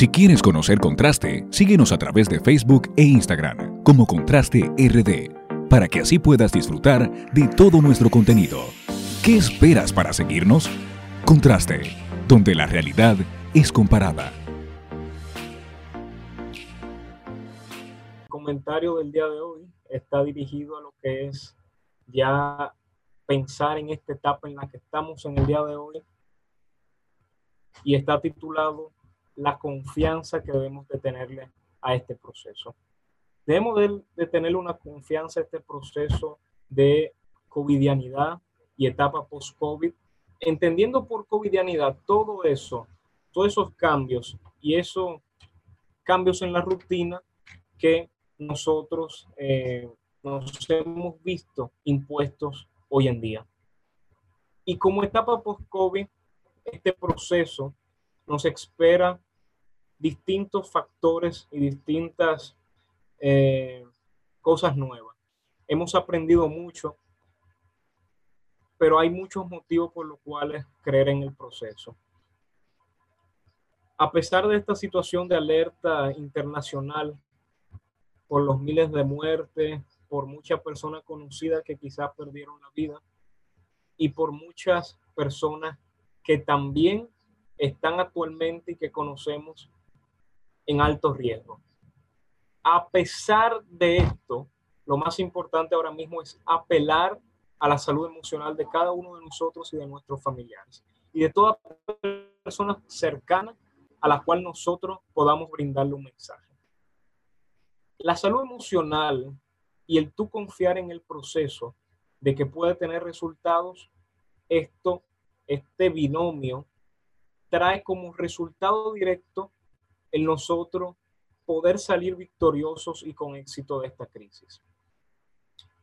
Si quieres conocer Contraste, síguenos a través de Facebook e Instagram como Contraste RD, para que así puedas disfrutar de todo nuestro contenido. ¿Qué esperas para seguirnos? Contraste, donde la realidad es comparada. El comentario del día de hoy está dirigido a lo que es ya pensar en esta etapa en la que estamos en el día de hoy y está titulado la confianza que debemos de tenerle a este proceso. Debemos de, tenerle una confianza a este proceso de covidianidad y etapa post-COVID, entendiendo por covidianidad todo eso, todos esos cambios y esos cambios en la rutina que nosotros eh, nos hemos visto impuestos hoy en día. Y como etapa post-COVID, este proceso nos espera distintos factores y distintas eh, cosas nuevas. Hemos aprendido mucho, pero hay muchos motivos por los cuales creer en el proceso. A pesar de esta situación de alerta internacional por los miles de muertes, por muchas personas conocidas que quizás perdieron la vida y por muchas personas que también están actualmente y que conocemos en alto riesgo. A pesar de esto, lo más importante ahora mismo es apelar a la salud emocional de cada uno de nosotros y de nuestros familiares y de todas personas cercanas a las cuales nosotros podamos brindarle un mensaje. La salud emocional y el tú confiar en el proceso de que puede tener resultados, esto, este binomio, trae como resultado directo en nosotros poder salir victoriosos y con éxito de esta crisis.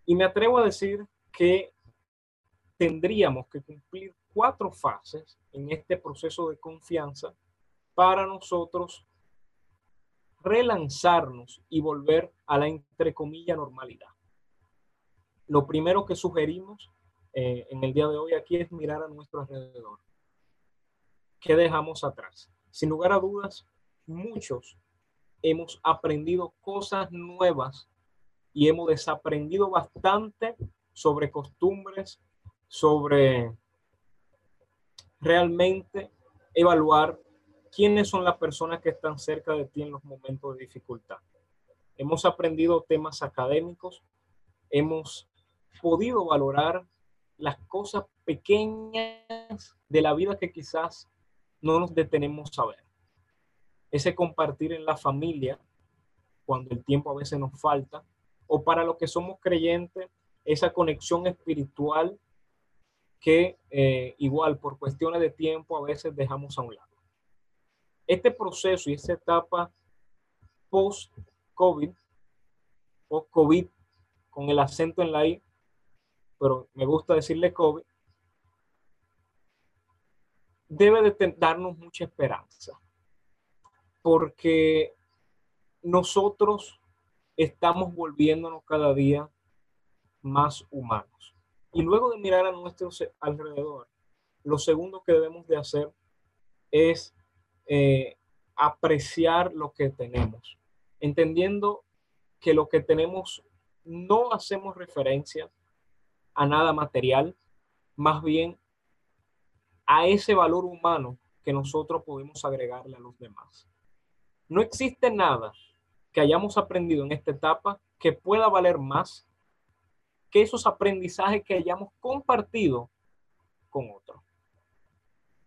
Y me atrevo a decir que tendríamos que cumplir cuatro fases en este proceso de confianza para nosotros relanzarnos y volver a la entre comillas normalidad. Lo primero que sugerimos eh, en el día de hoy aquí es mirar a nuestro alrededor. ¿Qué dejamos atrás? Sin lugar a dudas, muchos hemos aprendido cosas nuevas y hemos desaprendido bastante sobre costumbres, sobre realmente evaluar quiénes son las personas que están cerca de ti en los momentos de dificultad. Hemos aprendido temas académicos, hemos podido valorar las cosas pequeñas de la vida que quizás no nos detenemos a ver ese compartir en la familia, cuando el tiempo a veces nos falta, o para los que somos creyentes, esa conexión espiritual que eh, igual por cuestiones de tiempo a veces dejamos a un lado. Este proceso y esta etapa post-COVID, post-COVID, con el acento en la I, pero me gusta decirle COVID, debe de darnos mucha esperanza porque nosotros estamos volviéndonos cada día más humanos. Y luego de mirar a nuestro alrededor, lo segundo que debemos de hacer es eh, apreciar lo que tenemos, entendiendo que lo que tenemos no hacemos referencia a nada material, más bien a ese valor humano que nosotros podemos agregarle a los demás. No existe nada que hayamos aprendido en esta etapa que pueda valer más que esos aprendizajes que hayamos compartido con otros.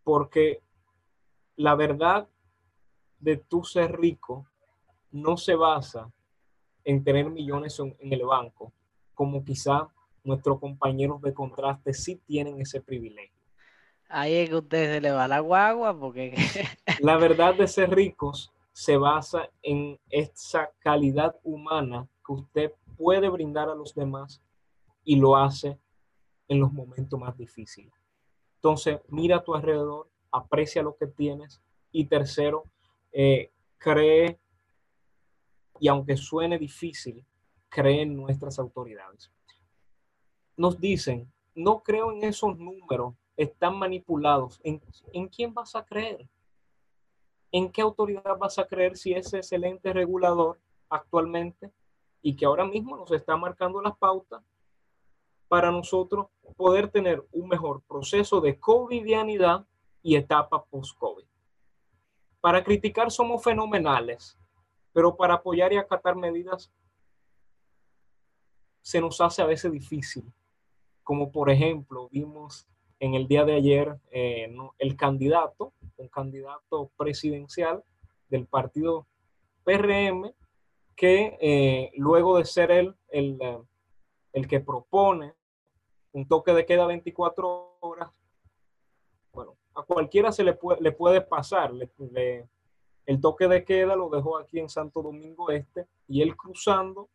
Porque la verdad de tu ser rico no se basa en tener millones en, el banco, como quizá nuestros compañeros de contraste sí tienen ese privilegio. Ahí es que usted se le va la guagua porque... la verdad de ser ricos se basa en esa calidad humana que usted puede brindar a los demás y lo hace en los momentos más difíciles. Entonces, mira a tu alrededor, aprecia lo que tienes y tercero, eh, cree, y aunque suene difícil, cree en nuestras autoridades. Nos dicen, no creo en esos números, están manipulados. ¿En, en quién vas a creer? ¿En qué autoridad vas a creer si ese es el ente regulador actualmente y que ahora mismo nos está marcando las pautas para nosotros poder tener un mejor proceso de covidianidad y etapa post-COVID? Para criticar somos fenomenales, pero para apoyar y acatar medidas se nos hace a veces difícil. Como por ejemplo, vimos en el día de ayer eh, el candidato, un candidato presidencial del partido PRM, que eh, luego de ser él el, eh, el, que propone un toque de queda 24 horas, bueno, a cualquiera se le puede, le puede pasar. el toque de queda lo dejó aquí en Santo Domingo Este y él cruzando,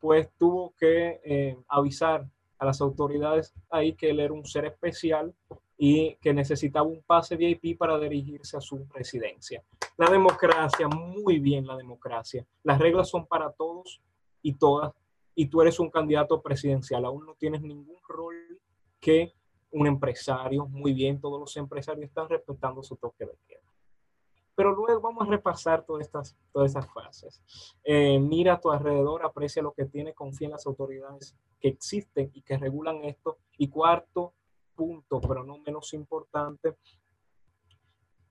pues tuvo que avisar a las autoridades ahí que él era un ser especial y que necesitaba un pase VIP para dirigirse a su residencia. La democracia, muy bien la democracia. Las reglas son para todos y todas y tú eres un candidato presidencial. Aún no tienes ningún rol que un empresario. Muy bien, todos los empresarios están respetando su toque de queda. Pero luego vamos a repasar todas estas, todas estas fases. Eh, mira a tu alrededor, aprecia lo que tiene, confía en las autoridades que existen y que regulan esto. Y cuarto punto, pero no menos importante,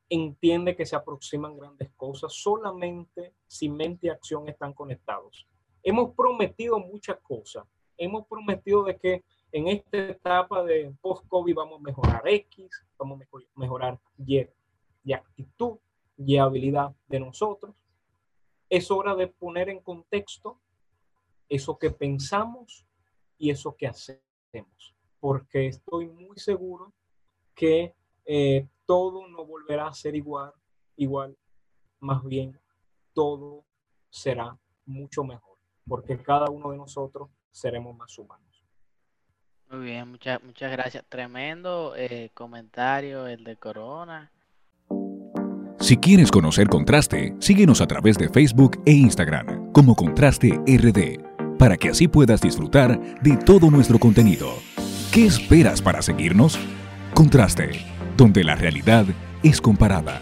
entiende que se aproximan grandes cosas solamente si mente y acción están conectados. Hemos prometido muchas cosas. Hemos prometido de que en esta etapa de post-COVID vamos a mejorar X, vamos a mejorar Y de actitud, y habilidad de nosotros. Es hora de poner en contexto eso que pensamos y eso que hacemos, porque estoy muy seguro que eh, todo no volverá a ser igual, igual, más bien todo será mucho mejor, porque cada uno de nosotros seremos más humanos. Muy bien, muchas, muchas gracias. Tremendo eh, comentario el de Corona. Si quieres conocer Contraste, síguenos a través de Facebook e Instagram como Contraste RD, para que así puedas disfrutar de todo nuestro contenido. ¿Qué esperas para seguirnos? Contraste, donde la realidad es comparada.